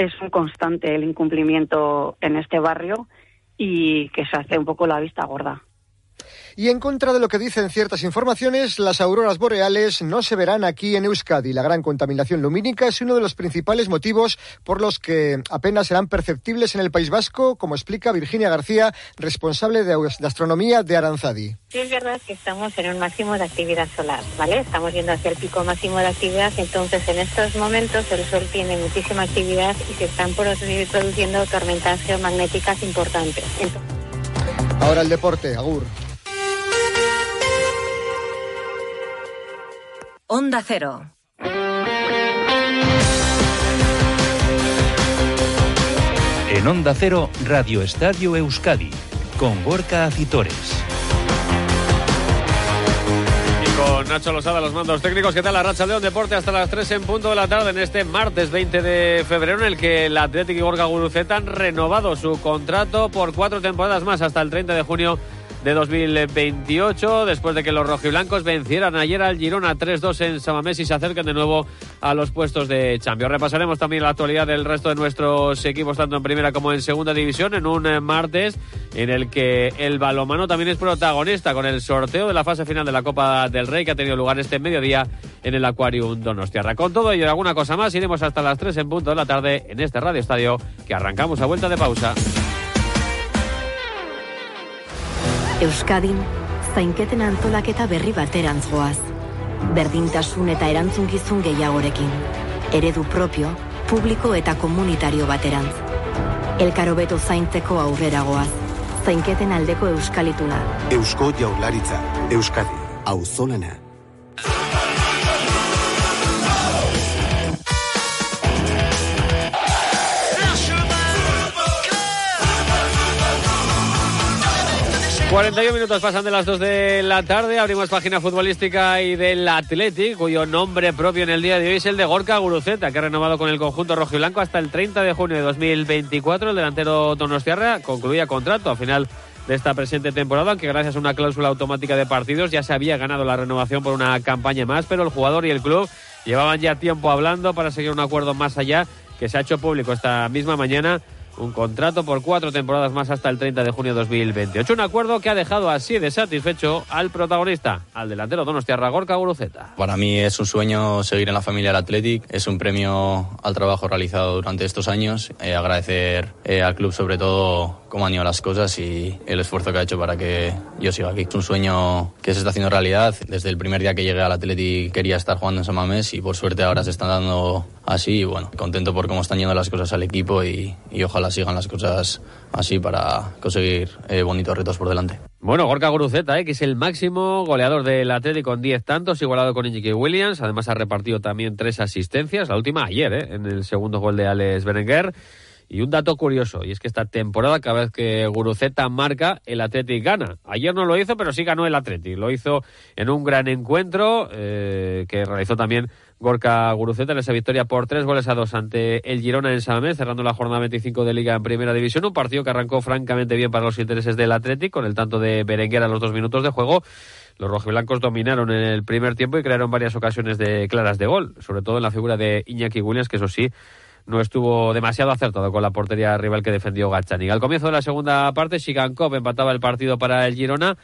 es un constante el incumplimiento en este barrio y que se hace un poco la vista gorda. Y en contra de lo que dicen ciertas informaciones, las auroras boreales no se verán aquí en Euskadi. La gran contaminación lumínica es uno de los principales motivos por los que apenas serán perceptibles en el País Vasco, como explica Virginia García, responsable de astronomía de Aranzadi. Sí, es verdad que estamos en un máximo de actividad solar, ¿vale? Estamos yendo hacia el pico máximo de actividad, entonces en estos momentos el Sol tiene muchísima actividad y se están produciendo tormentas geomagnéticas importantes. Ahora el deporte, Agur. Onda Cero. En Onda Cero, Radio Estadio Euskadi, con Gorka Acitores. Y con Nacho Losada, los mandos técnicos. ¿Qué tal la racha León Deporte hasta las 3 en punto de la tarde en este martes 20 de febrero en el que el Atlético y Gorka Guruceta han renovado su contrato por cuatro temporadas más hasta el 30 de junio de 2028, después de que los rojiblancos vencieran ayer al Girona 3-2 en Samamés y se acerquen de nuevo a los puestos de Champions. Repasaremos también la actualidad del resto de nuestros equipos, tanto en primera como en segunda división, en un eh, martes en el que el balomano también es protagonista con el sorteo de la fase final de la Copa del Rey que ha tenido lugar este mediodía en el Aquarium Donostiarra. Con todo ello y alguna cosa más, iremos hasta las 3 en punto de la tarde en este Radio Estadio que arrancamos a vuelta de pausa. Euskadin, zainketen antolaketa berri baterantz goaz. Berdintasun eta erantzunkizun gehiagorekin. Eredu propio, publiko eta komunitario baterantz. Elkaro beto zaintzeko aurrera goaz. Zainketen aldeko euskalituna. Eusko jaularitza. Euskadi. Auzolana. 41 minutos pasan de las 2 de la tarde. Abrimos página futbolística y del Athletic, cuyo nombre propio en el día de hoy es el de Gorka Guruceta, que ha renovado con el conjunto rojo y blanco hasta el 30 de junio de 2024. El delantero Donostiarra concluía contrato a final de esta presente temporada, aunque gracias a una cláusula automática de partidos ya se había ganado la renovación por una campaña más, pero el jugador y el club llevaban ya tiempo hablando para seguir un acuerdo más allá que se ha hecho público esta misma mañana un contrato por cuatro temporadas más hasta el 30 de junio de 2028. Un acuerdo que ha dejado así de satisfecho al protagonista, al delantero Donostiarra Gorka Guruceta. Para mí es un sueño seguir en la familia del Athletic, es un premio al trabajo realizado durante estos años. Eh, agradecer eh, al club sobre todo cómo han ido las cosas y el esfuerzo que ha hecho para que yo siga aquí. Es un sueño que se está haciendo realidad. Desde el primer día que llegué al Athletic quería estar jugando en San Mamés y por suerte ahora se están dando así y bueno, contento por cómo están yendo las cosas al equipo y, ojalá sigan las cosas así para conseguir eh, bonitos retos por delante. Bueno, Gorka Guruceta, eh, que es el máximo goleador del Atlético con 10 tantos, igualado con Iñaki Williams. Además ha repartido también tres asistencias, la última ayer, eh, en el segundo gol de Alex Berenguer. Y un dato curioso, y es que esta temporada, cada vez que Guruceta marca, el Athletic gana. Ayer no lo hizo, pero sí ganó el Athletic. Lo hizo en un gran encuentro eh, que realizó también Gorka Guruceta en esa victoria por tres goles a dos ante el Girona en Samamés, cerrando la jornada 25 de Liga en Primera División. Un partido que arrancó francamente bien para los intereses del Athletic, con el tanto de Berenguer a los dos minutos de juego. Los rojiblancos dominaron en el primer tiempo y crearon varias ocasiones de claras de gol, sobre todo en la figura de Iñaki Williams, que eso sí no estuvo demasiado acertado con la portería rival que defendió Gachani. Al comienzo de la segunda parte, Shigankov empataba el partido para el Girona.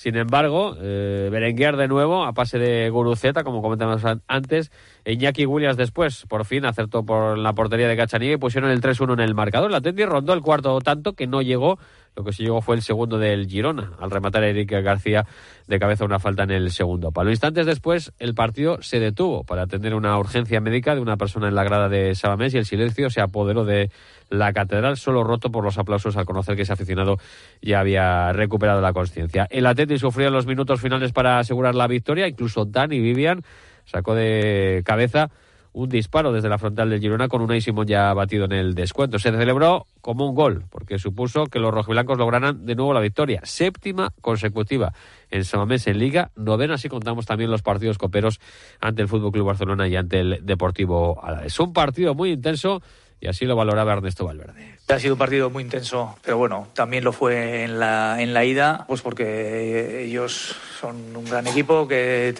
Sin embargo, eh, Berenguer de nuevo, a pase de Guruceta, como comentamos antes, Iñaki Williams después, por fin, acertó por la portería de Gachani y pusieron el 3-1 en el marcador. La Tendi rondó el cuarto tanto que no llegó lo que sí llegó fue el segundo del Girona, al rematar a Eric García de cabeza una falta en el segundo palo. Instantes después, el partido se detuvo para atender una urgencia médica de una persona en la grada de Sabamés y el silencio se apoderó de la catedral, solo roto por los aplausos al conocer que ese aficionado ya había recuperado la conciencia. El Atleti sufrió los minutos finales para asegurar la victoria, incluso Dani Vivian sacó de cabeza un disparo desde la frontal del Girona con un Simón ya batido en el descuento. Se celebró como un gol, porque supuso que los rojiblancos lograran de nuevo la victoria, séptima consecutiva en Samamés en Liga, novena si contamos también los partidos coperos ante el Fútbol Club Barcelona y ante el Deportivo Es Un partido muy intenso y así lo valoraba Ernesto Valverde. Ha sido un partido muy intenso, pero bueno, también lo fue en la, en la ida, pues porque ellos son un gran equipo que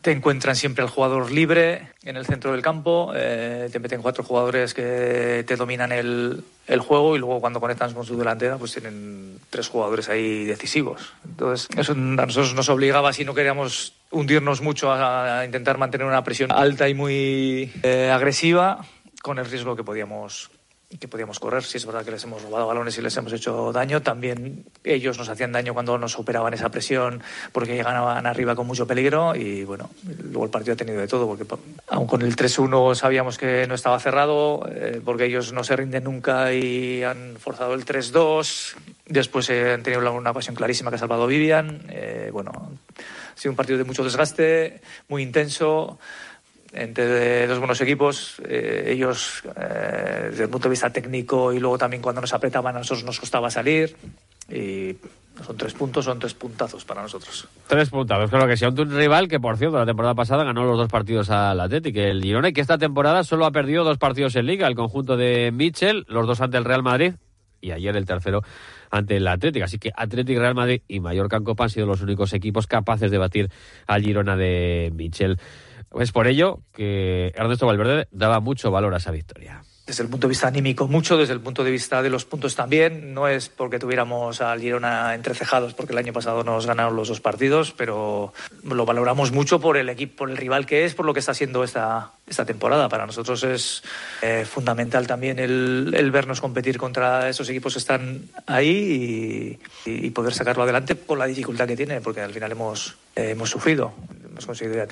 te encuentran siempre al jugador libre en el centro del campo, eh, te meten cuatro jugadores que te dominan el, el, juego y luego cuando conectan con su delantera pues tienen tres jugadores ahí decisivos. Entonces eso a nosotros nos obligaba si no queríamos hundirnos mucho a, intentar mantener una presión alta y muy eh, agresiva con el riesgo que podíamos que podíamos correr. Si es verdad que les hemos robado balones y les hemos hecho daño, también ellos nos hacían daño cuando nos superaban esa presión porque llegaban arriba con mucho peligro y bueno, luego el partido ha tenido de todo porque aun con el 3-1 sabíamos que no estaba cerrado eh, porque ellos no se rinden nunca y han forzado el 3-2. Después eh, han tenido una ocasión clarísima que ha salvado Vivian. Eh, bueno, ha sido un partido de mucho desgaste, muy intenso entre dos buenos equipos. Eh, ellos, eh, desde el punto de vista técnico y luego también cuando nos apretaban a nosotros nos costaba salir. Y son tres puntos, son tres puntazos para nosotros. Tres puntazos, claro que sí. Un rival que, por cierto, la temporada pasada ganó los dos partidos al Atlético, el Girona, y que esta temporada solo ha perdido dos partidos en Liga, el conjunto de Mitchell, los dos ante el Real Madrid, y ayer el tercero ante el Atlético. Así que Atlético, Real Madrid y Mallorca en Copa han sido los únicos equipos capaces de batir al Girona de Mitchell. Es por ello que Ernesto Valverde daba mucho valor a esa victoria desde el punto de vista anímico mucho, desde el punto de vista de los puntos también. No es porque tuviéramos al Girona entrecejados, porque el año pasado nos ganaron los dos partidos, pero lo valoramos mucho por el equipo, por el rival que es, por lo que está haciendo esta, esta temporada. Para nosotros es eh, fundamental también el, vernos competir contra esos equipos que están ahí y, y, poder sacarlo adelante con la dificultad que tiene, porque al final hemos, eh, hemos sufrido. Hemos conseguido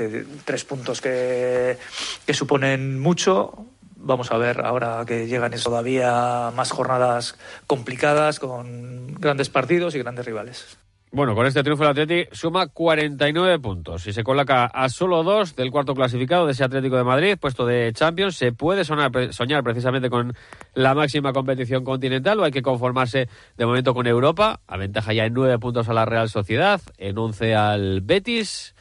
tres puntos que, que suponen mucho Vamos a ver ahora que llegan todavía más jornadas complicadas con grandes partidos y grandes rivales. Bueno, con este triunfo el Atleti suma 49 puntos y se coloca a solo dos del cuarto clasificado de ese Atlético de Madrid, puesto de Champions. Se puede sonar, soñar precisamente con la máxima competición continental o hay que conformarse de momento con Europa. Aventaja ya en nueve puntos a la Real Sociedad, en once al Betis.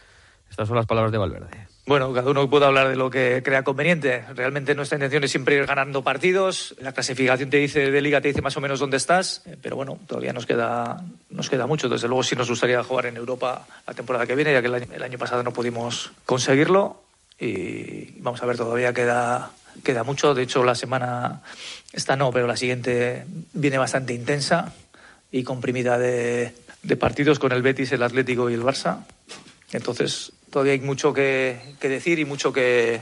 Estas son las palabras de Valverde. Bueno, cada uno puede hablar de lo que crea conveniente. Realmente nuestra intención es siempre ir ganando partidos. La clasificación te dice de liga te dice más o menos dónde estás, eh, pero bueno, todavía nos queda nos queda mucho. Desde luego sí nos gustaría jugar en Europa la temporada que viene, ya que el año, el año pasado no pudimos conseguirlo y vamos a ver, todavía queda queda mucho. De hecho, la semana esta no, pero la siguiente viene bastante intensa y comprimida de, de partidos con el Betis, el Atlético y el Barça. Entonces, todavía hay mucho que, que decir y mucho que,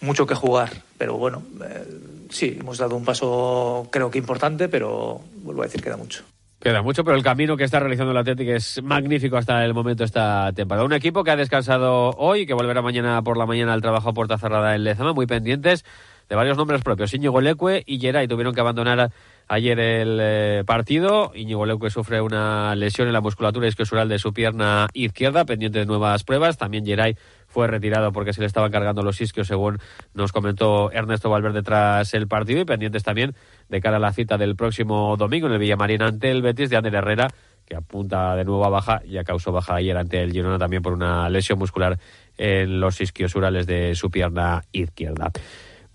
mucho que jugar. Pero bueno, eh, sí, hemos dado un paso creo que importante, pero vuelvo a decir, queda mucho. Queda mucho, pero el camino que está realizando el Atlético es magnífico hasta el momento esta temporada. Un equipo que ha descansado hoy, que volverá mañana por la mañana al trabajo a puerta cerrada en Lezama, muy pendientes de varios nombres propios. Íñigo Leque y Geray tuvieron que abandonar ayer el eh, partido. Íñigo Leque sufre una lesión en la musculatura isquiosural de su pierna izquierda, pendiente de nuevas pruebas. También Geray fue retirado porque se le estaban cargando los isquios, según nos comentó Ernesto Valverde tras el partido. Y pendientes también de cara a la cita del próximo domingo en el Villamarín ante el Betis de Ander Herrera que apunta de nuevo a baja, ya causó baja ayer ante el Girona también por una lesión muscular en los isquiosurales de su pierna izquierda.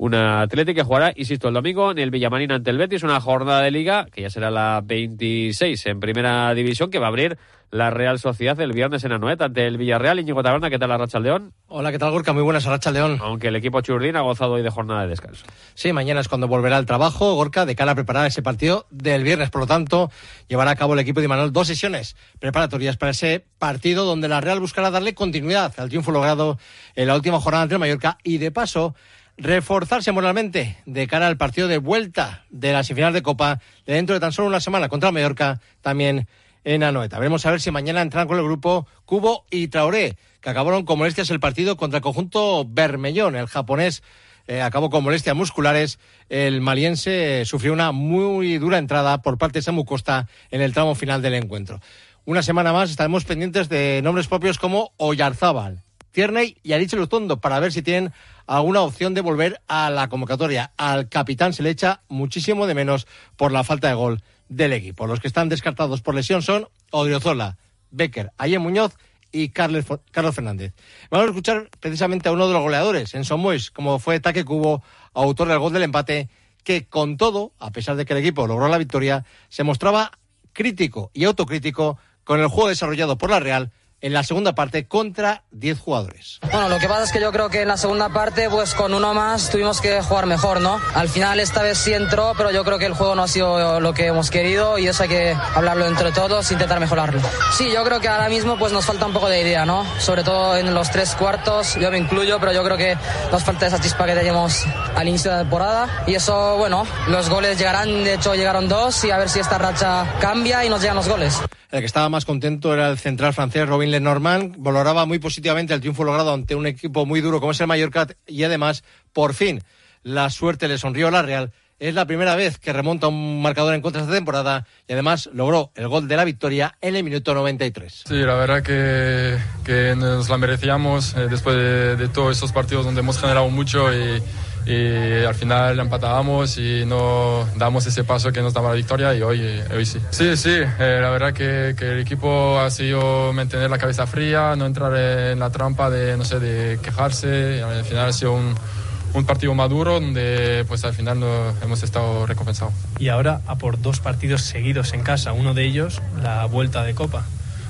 Una Atlético que jugará, insisto, el domingo en el Villamarín ante el Betis, una jornada de liga que ya será la 26 en primera división que va a abrir la Real Sociedad el viernes en Anoeta ante el Villarreal. Íñigo Taberna, ¿qué tal la Racha León? Hola, ¿qué tal Gorka? Muy buenas, Racha León. Aunque el equipo churdín ha gozado hoy de jornada de descanso. Sí, mañana es cuando volverá al trabajo, Gorka, de cara a preparar ese partido del viernes. Por lo tanto, llevará a cabo el equipo de Manuel dos sesiones preparatorias para ese partido donde la Real buscará darle continuidad al triunfo logrado en la última jornada ante el Mallorca y de paso reforzarse moralmente de cara al partido de vuelta de la semifinal de Copa de dentro de tan solo una semana contra Mallorca, también en Anoeta. Veremos a ver si mañana entran con el grupo Cubo y Traoré, que acabaron con molestias el partido contra el conjunto Bermellón. El japonés eh, acabó con molestias musculares. El maliense sufrió una muy dura entrada por parte de Samu Costa en el tramo final del encuentro. Una semana más estaremos pendientes de nombres propios como Oyarzábal, Tierney y Ariche Luzondo para ver si tienen alguna opción de volver a la convocatoria. Al capitán se le echa muchísimo de menos por la falta de gol del equipo. Los que están descartados por lesión son Odriozola, Becker, Ayer Muñoz y Carlos, Carlos Fernández. Vamos a escuchar precisamente a uno de los goleadores, en Mois, como fue Taque Cubo, autor del gol del empate, que con todo, a pesar de que el equipo logró la victoria, se mostraba crítico y autocrítico con el juego desarrollado por la Real en la segunda parte contra 10 jugadores. Bueno, lo que pasa es que yo creo que en la segunda parte, pues con uno más tuvimos que jugar mejor, ¿no? Al final esta vez sí entró, pero yo creo que el juego no ha sido lo que hemos querido y eso hay que hablarlo entre todos e intentar mejorarlo. Sí, yo creo que ahora mismo pues nos falta un poco de idea, ¿no? Sobre todo en los tres cuartos, yo me incluyo, pero yo creo que nos falta esa chispa que teníamos al inicio de la temporada y eso, bueno, los goles llegarán, de hecho llegaron dos y a ver si esta racha cambia y nos llegan los goles. El que estaba más contento era el central francés Robin Lenormand. Valoraba muy positivamente el triunfo logrado ante un equipo muy duro como es el Mallorca y además, por fin, la suerte le sonrió a la Real. Es la primera vez que remonta un marcador en contra esta temporada y además logró el gol de la victoria en el minuto 93. Sí, la verdad que, nos la merecíamos eh, después de, todos estos partidos donde hemos generado mucho y al final empatábamos y no damos ese paso que nos daba la victoria y hoy, hoy sí. Sí, sí, eh, la verdad que, que, el equipo ha sido mantener la cabeza fría, no entrar en la trampa de, no sé, de quejarse. Al final ha sido un, un partido maduro donde pues al final no, hemos estado recompensados. Y ahora a por dos partidos seguidos en casa, uno de ellos la vuelta de Copa.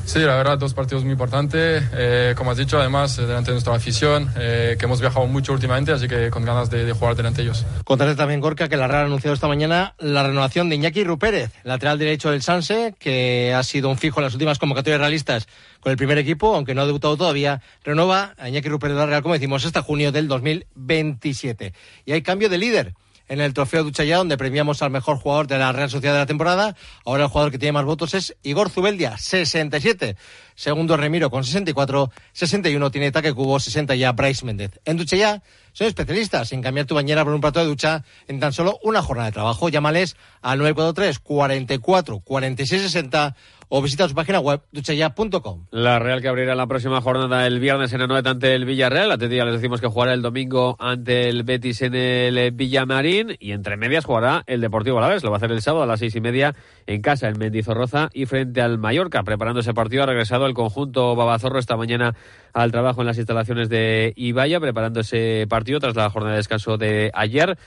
Sí, la verdad, dos partidos muy importantes. Eh, como has dicho, además, eh, delante de nuestra afición, eh, que hemos viajado mucho últimamente, así que con ganas de, de jugar delante de ellos. Contaré también, Gorka, que la Real ha anunciado esta mañana la renovación de Iñaki Rupérez, lateral derecho del Sanse, que ha sido un fijo en las últimas convocatorias realistas con el primer equipo, aunque no ha debutado todavía. Renueva a Iñaki Rupérez de la Real, como decimos, hasta junio del 2027. Y hay cambio de líder en el trofeo Duchaya, donde premiamos al mejor jugador de la Real Sociedad de la temporada. Ahora el jugador que tiene más votos es Igor Zubeldia, 67. Segundo Remiro con 64. 61 tiene Taque Cubo, 60 ya Bryce Méndez. En Duchaya son especialistas en cambiar tu bañera por un plato de ducha en tan solo una jornada de trabajo. Llámales al 943 44 46 60 o visita su página web duchaya.com. La Real que abrirá la próxima jornada el viernes en Anoeta ante el Villarreal. A día les decimos que jugará el domingo ante el Betis en el Villamarín y entre medias jugará el Deportivo Alavés. Lo va a hacer el sábado a las seis y media en casa en Mendizorroza y frente al Mallorca. Preparando ese partido ha regresado el conjunto Babazorro esta mañana al trabajo en las instalaciones de Ibaya, preparando ese partido tras la jornada de descanso de ayer.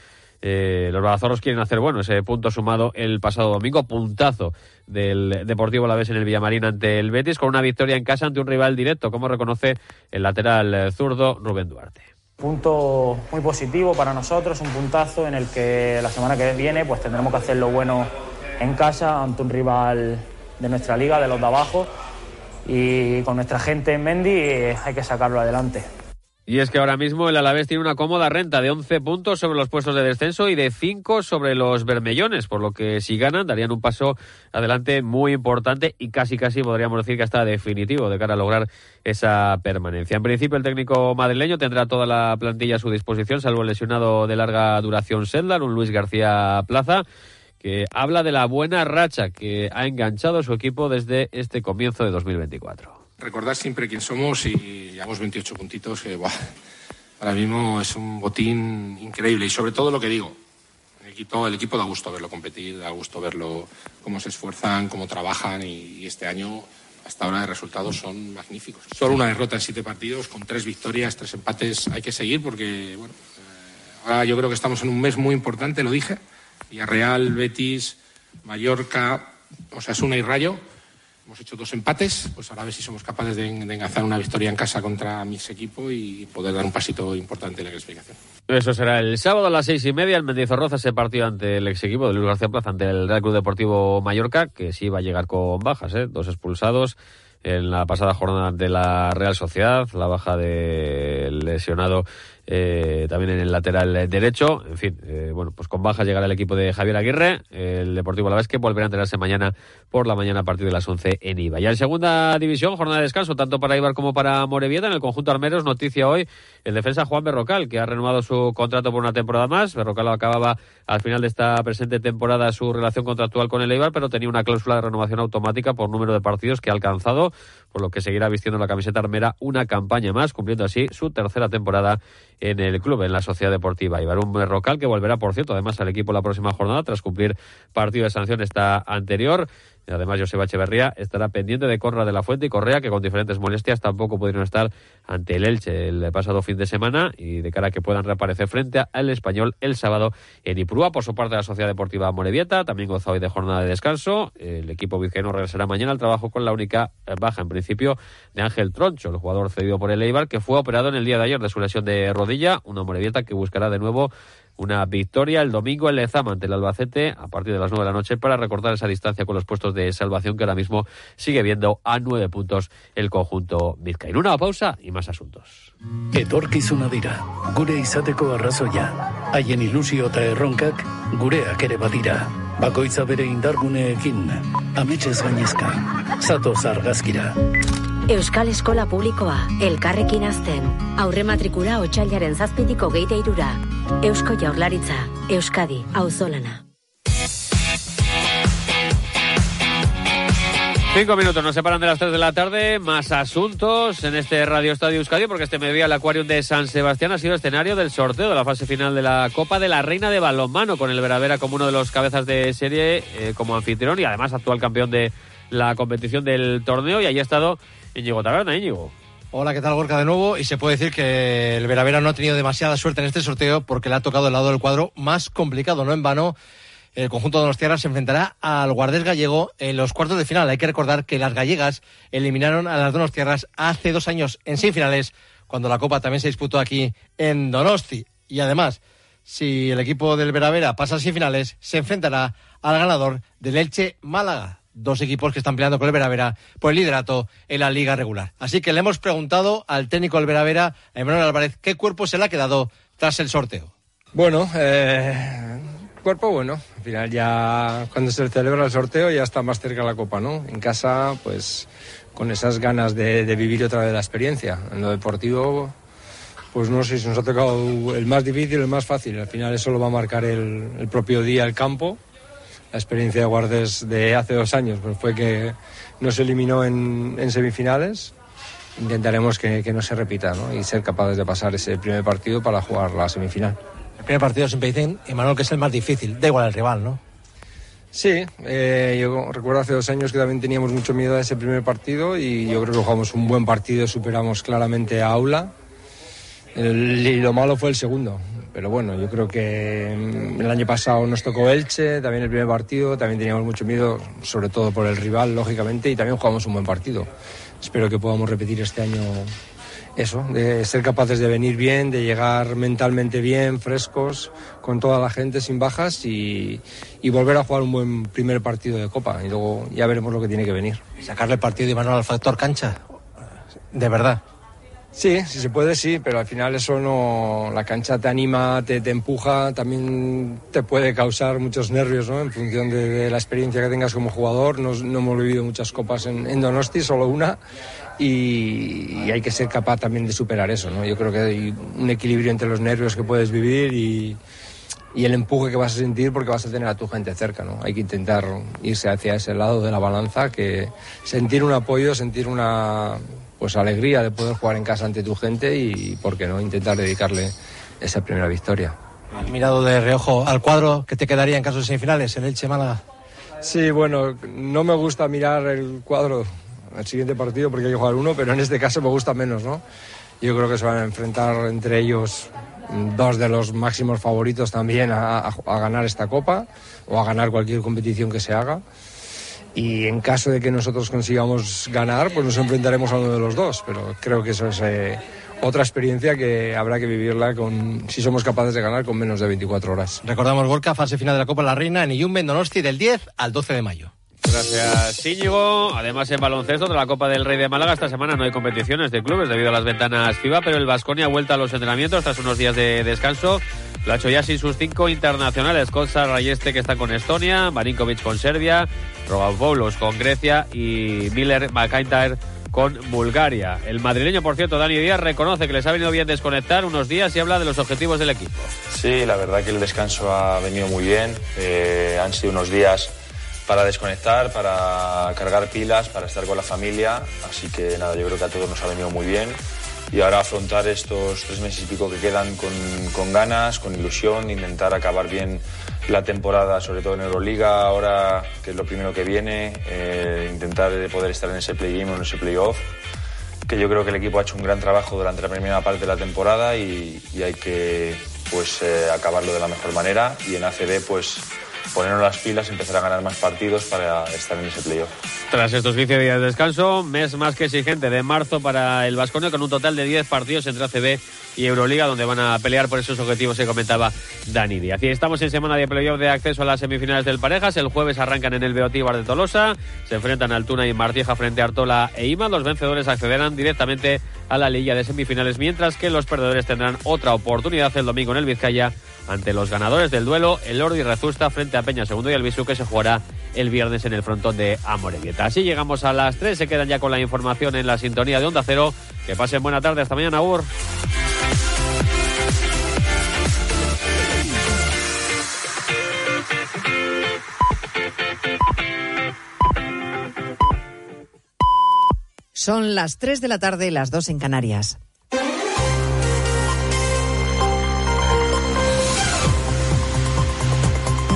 Eh, los Babazorros quieren hacer bueno ese punto sumado el pasado domingo, puntazo del Deportivo La Vez en el Villamarín ante el Betis, con una victoria en casa ante un rival directo, como reconoce el lateral zurdo Rubén Duarte. Punto muy positivo para nosotros, un puntazo en el que la semana que viene pues tendremos que hacer lo bueno en casa ante un rival de nuestra liga, de los de abajo, y con nuestra gente en Mendy eh, hay que sacarlo adelante. Y es que ahora mismo el Alavés tiene una cómoda renta de 11 puntos sobre los puestos de descenso y de 5 sobre los bermellones, por lo que si ganan darían un paso adelante muy importante y casi casi podríamos decir que hasta definitivo de cara a lograr esa permanencia. En principio el técnico madrileño tendrá toda la plantilla a su disposición, salvo el lesionado de larga duración Sedlar, un Luis García Plaza que habla de la buena racha que ha enganchado su equipo desde este comienzo de 2024 recordar siempre quién somos y llevamos 28 puntitos ahora mismo es un botín increíble y sobre todo lo que digo, el equipo, el equipo da gusto verlo competir, da gusto verlo cómo se esfuerzan, cómo trabajan y, este año hasta ahora de resultados son magníficos. Solo una derrota en siete partidos, con tres victorias, tres empates. Hay que seguir porque, eh, ahora yo creo que estamos en un mes muy importante, lo dije. Villarreal, Betis, Mallorca, Osasuna y Rayo Hemos hecho dos empates, pues ahora a ver si somos capaces de, de enganzar una victoria en casa contra mis equipos y poder dar un pasito importante en la clasificación. Eso será el sábado a las seis y media. El Mendizorroza se partió ante el ex equipo de Luis García Plaza, ante el Real Club Deportivo Mallorca, que sí va a llegar con bajas, ¿eh? dos expulsados en la pasada jornada de la Real Sociedad, la baja del lesionado eh, también en el lateral derecho. En fin, eh, bueno, pues con baja llegará el equipo de Javier Aguirre, el Deportivo Alavés, que volverá a enterarse mañana por la mañana a partir de las 11 en IVA. Ya en segunda división, jornada de descanso, tanto para Ibar como para Morevieta. En el conjunto armeros, noticia hoy, el defensa Juan Berrocal, que ha renovado su contrato por una temporada más. Berrocal acababa al final de esta presente temporada su relación contractual con el Eibar, pero tenía una cláusula de renovación automática por número de partidos que ha alcanzado, por lo que seguirá vistiendo la camiseta armera una campaña más, cumpliendo así su tercera temporada en el club, en la Sociedad Deportiva Ibar. Un Berrocal que volverá, por cierto, además al equipo la próxima jornada tras cumplir partido de sanción esta anterior. Además, Joseba Echeverría estará pendiente de Corra de la Fuente y Correa, que con diferentes molestias tampoco pudieron estar ante el Elche el pasado fin de semana y de cara a que puedan reaparecer frente al español el sábado en Ipurúa. Por su parte, la Sociedad Deportiva Morevieta también goza hoy de jornada de descanso. El equipo vizcaíno regresará mañana al trabajo con la única baja, en principio, de Ángel Troncho, el jugador cedido por el Eibar, que fue operado en el día de ayer de su lesión de rodilla. Una Morevieta que buscará de nuevo una victoria el domingo en Lezama ante el Albacete a partir de las nueve de la noche para recortar esa distancia con los puestos de salvación que ahora mismo sigue viendo a nueve puntos el conjunto vizcaíno. Una pausa y más asuntos. Euskal Eskola Publikoa, elkarrekin azten. Aurre matrikula otxailaren zazpitiko geite irura. Eusko Jaurlaritza, Euskadi, auzolana. Cinco minutos nos separan de las tres de la tarde. Más asuntos en este Radio Estadio Euskadi, porque este mediodía el Acuarium de San Sebastián ha sido escenario del sorteo de la fase final de la Copa de la Reina de Balonmano, con el Veravera como uno de los cabezas de serie, eh, como anfitrión y además actual campeón de la competición del torneo. Y ahí ha estado Íñigo Taberna, Íñigo. Hola, ¿qué tal, Gorka, de nuevo? Y se puede decir que el Veravera no ha tenido demasiada suerte en este sorteo porque le ha tocado el lado del cuadro más complicado, no en vano. El conjunto de los tierras se enfrentará al Guardés Gallego en los cuartos de final. Hay que recordar que las gallegas eliminaron a las Donos Tierras hace dos años en semifinales, cuando la Copa también se disputó aquí en Donosti. Y además, si el equipo del Veravera pasa a semifinales, se enfrentará al ganador del Elche Málaga dos equipos que están peleando con el Veravera por el liderato en la liga regular. Así que le hemos preguntado al técnico del Veravera, a Emanuel Álvarez, qué cuerpo se le ha quedado tras el sorteo. Bueno, eh, cuerpo bueno. Al final ya cuando se celebra el sorteo ya está más cerca la copa, ¿no? En casa, pues con esas ganas de, vivir otra vez la experiencia. En lo deportivo, pues no sé si nos ha tocado el más difícil o el más fácil. Al final eso lo va a marcar el propio día, el campo la experiencia de Guardes de hace dos años pues fue que nos eliminó en, en semifinales. Intentaremos que, que, no se repita ¿no? y ser capaces de pasar ese primer partido para jugar la semifinal. El primer partido siempre dicen, Emanuel, que es el más difícil, da igual el rival, ¿no? Sí, eh, yo recuerdo hace dos años que también teníamos mucho miedo a ese primer partido y yo creo que jugamos un buen partido, superamos claramente a Aula. El, y lo malo fue el segundo, pero bueno, yo creo que el año pasado nos tocó Elche, también el primer partido, también teníamos mucho miedo, sobre todo por el rival, lógicamente, y también jugamos un buen partido. Espero que podamos repetir este año eso, de ser capaces de venir bien, de llegar mentalmente bien, frescos, con toda la gente, sin bajas y, volver a jugar un buen primer partido de Copa. Y luego ya veremos lo que tiene que venir. Sacarle partido de Manuel al factor cancha, de verdad. Sí, si se puede, sí, pero al final eso no. La cancha te anima, te, te empuja, también te puede causar muchos nervios, ¿no? En función de, de la experiencia que tengas como jugador. No, no hemos vivido muchas copas en, en Donosti, solo una, y, y, hay que ser capaz también de superar eso, ¿no? Yo creo que hay un equilibrio entre los nervios que puedes vivir y, y el empuje que vas a sentir porque vas a tener a tu gente cerca, ¿no? Hay que intentar irse hacia ese lado de la balanza, que sentir un apoyo, sentir una pues alegría de poder jugar en casa ante tu gente y, ¿por qué no?, intentar dedicarle esa primera victoria. ¿Has mirado de reojo al cuadro que te quedaría en caso de semifinales, el Elche Málaga? Sí, bueno, no me gusta mirar el cuadro al siguiente partido porque hay que jugar uno, pero en este caso me gusta menos, ¿no? Yo creo que se van a enfrentar entre ellos dos de los máximos favoritos también a, a, a ganar esta copa o a ganar cualquier competición que se haga y en caso de que nosotros consigamos ganar, pues nos enfrentaremos a uno de los dos, pero creo que eso es eh, otra experiencia que habrá que vivirla con, si somos capaces de ganar con menos de 24 horas. Recordamos Gorka, fase final de la Copa de la Reina en Iyumbe, Donosti, del 10 al 12 de mayo. Gracias, Íñigo. Además, en baloncesto de la Copa del Rey de Málaga, esta semana no hay competiciones de clubes debido a las ventanas FIBA, pero el Vasconia ha vuelto a los entrenamientos tras unos días de descanso. Lo ha hecho ya sin sus cinco internacionales. Kotsa Rayeste, que está con Estonia, Marinkovic con Serbia, Rogopoulos con Grecia y Miller McIntyre con Bulgaria. El madrileño, por cierto, Dani Díaz, reconoce que les ha venido bien desconectar unos días y habla de los objetivos del equipo. Sí, la verdad que el descanso ha venido muy bien. Eh, han sido unos días para desconectar, para cargar pilas, para estar con la familia. Así que nada, yo creo que a todos nos ha venido muy bien. Y ahora afrontar estos tres meses y pico que quedan con, ganas, con ilusión, intentar acabar bien la temporada, sobre todo en Euroliga, ahora que es lo primero que viene, eh, intentar poder estar en ese play-in o en ese play-off, que yo creo que el equipo ha hecho un gran trabajo durante la primera parte de la temporada y, y hay que pues eh, acabarlo de la mejor manera y en ACB pues ponernos las pilas y empezar a ganar más partidos para estar en ese playoff. Tras estos 15 días de descanso, mes más que exigente de marzo para el Vasconio con un total de 10 partidos entre ACB y Euroliga donde van a pelear por esos objetivos que comentaba Dani Díaz. Estamos en semana de playoff de acceso a las semifinales del Parejas. El jueves arrancan en el Beotíbar de Tolosa, se enfrentan Altuna y Martieja frente a Artola e Ima. Los vencedores accederán directamente a la liga de semifinales, mientras que los perdedores tendrán otra oportunidad el domingo en el Vizcaya ante los ganadores del duelo, el Lordi Rezusta frente a Peña Segundo y el Bisu que se jugará el viernes en el frontón de Amorebieta. Así llegamos a las 3, se quedan ya con la información en la sintonía de Onda Cero. Que pasen buena tarde, hasta mañana, Ur. Son las 3 de la tarde, las 2 en Canarias.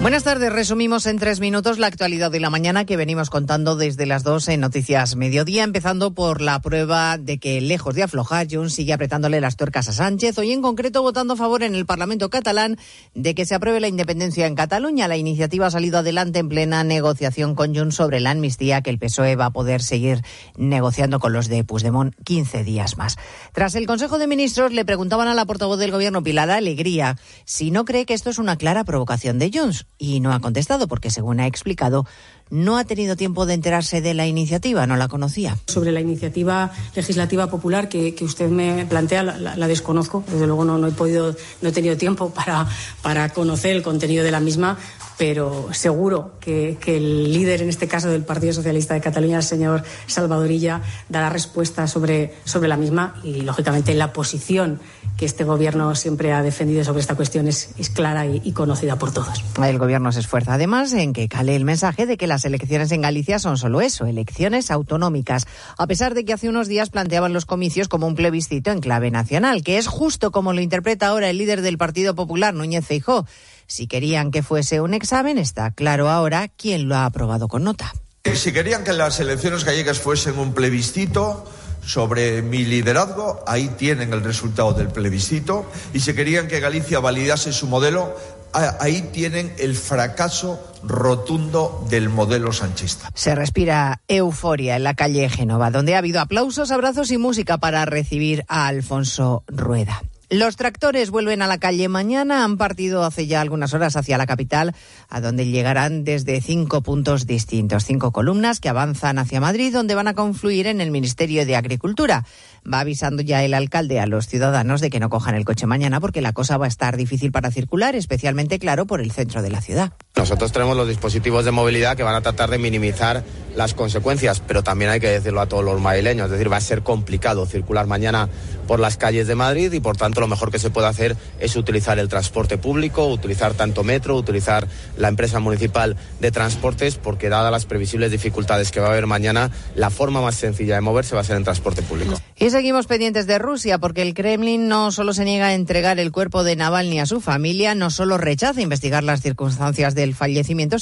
Buenas tardes. Resumimos en tres minutos la actualidad de la mañana que venimos contando desde las dos en Noticias Mediodía, empezando por la prueba de que, lejos de aflojar, Junts sigue apretándole las tuercas a Sánchez, hoy en concreto votando a favor en el Parlamento catalán de que se apruebe la independencia en Cataluña. La iniciativa ha salido adelante en plena negociación con Junts sobre la amnistía que el PSOE va a poder seguir negociando con los de Puigdemont 15 días más. Tras el Consejo de Ministros, le preguntaban a la portavoz del Gobierno, Pilar Alegría, si no cree que esto es una clara provocación de Junts y no ha contestado porque, según ha explicado, no ha tenido tiempo de enterarse de la iniciativa, no la conocía. Sobre la iniciativa legislativa popular que, que usted me plantea, la, la, la desconozco. Desde luego no, no, he podido, no he tenido tiempo para, para conocer el contenido de la misma, pero seguro que, que, el líder, en este caso del Partido Socialista de Cataluña, el señor Salvadorilla, dará respuesta sobre, sobre la misma y, lógicamente, la posición que este gobierno siempre ha defendido sobre esta cuestión es, es clara y, y, conocida por todos. El gobierno se esfuerza además en que cale el mensaje de que las elecciones en Galicia son solo eso, elecciones autonómicas, a pesar de que hace unos días planteaban los comicios como un plebiscito en clave nacional, que es justo como lo interpreta ahora el líder del Partido Popular, Núñez Feijó. Si querían que fuese un examen, está claro ahora quién lo ha aprobado con nota. Si querían que las elecciones gallegas fuesen un plebiscito, sobre mi liderazgo, ahí tienen el resultado del plebiscito, y si querían que Galicia validase su modelo, ahí tienen el fracaso rotundo del modelo sanchista. Se respira euforia en la calle Génova, donde ha habido aplausos, abrazos y música para recibir a Alfonso Rueda. Los tractores vuelven a la calle mañana. Han partido hace ya algunas horas hacia la capital, a donde llegarán desde cinco puntos distintos, cinco columnas que avanzan hacia Madrid, donde van a confluir en el Ministerio de Agricultura. Va avisando ya el alcalde a los ciudadanos de que no cojan el coche mañana porque la cosa va a estar difícil para circular, especialmente, claro, por el centro de la ciudad. Nosotros tenemos los dispositivos de movilidad que van a tratar de minimizar las consecuencias, pero también hay que decirlo a todos los madrileños, es decir, va a ser complicado circular mañana por las calles de Madrid y por tanto lo mejor que se puede hacer es utilizar el transporte público, utilizar tanto metro, utilizar la empresa municipal de transportes, porque dadas las previsibles dificultades que va a haber mañana, la forma más sencilla de moverse va a ser en transporte público. Y seguimos pendientes de Rusia, porque el Kremlin no solo se niega a entregar el cuerpo de Navalny a su familia, no solo rechaza investigar las circunstancias del fallecimiento,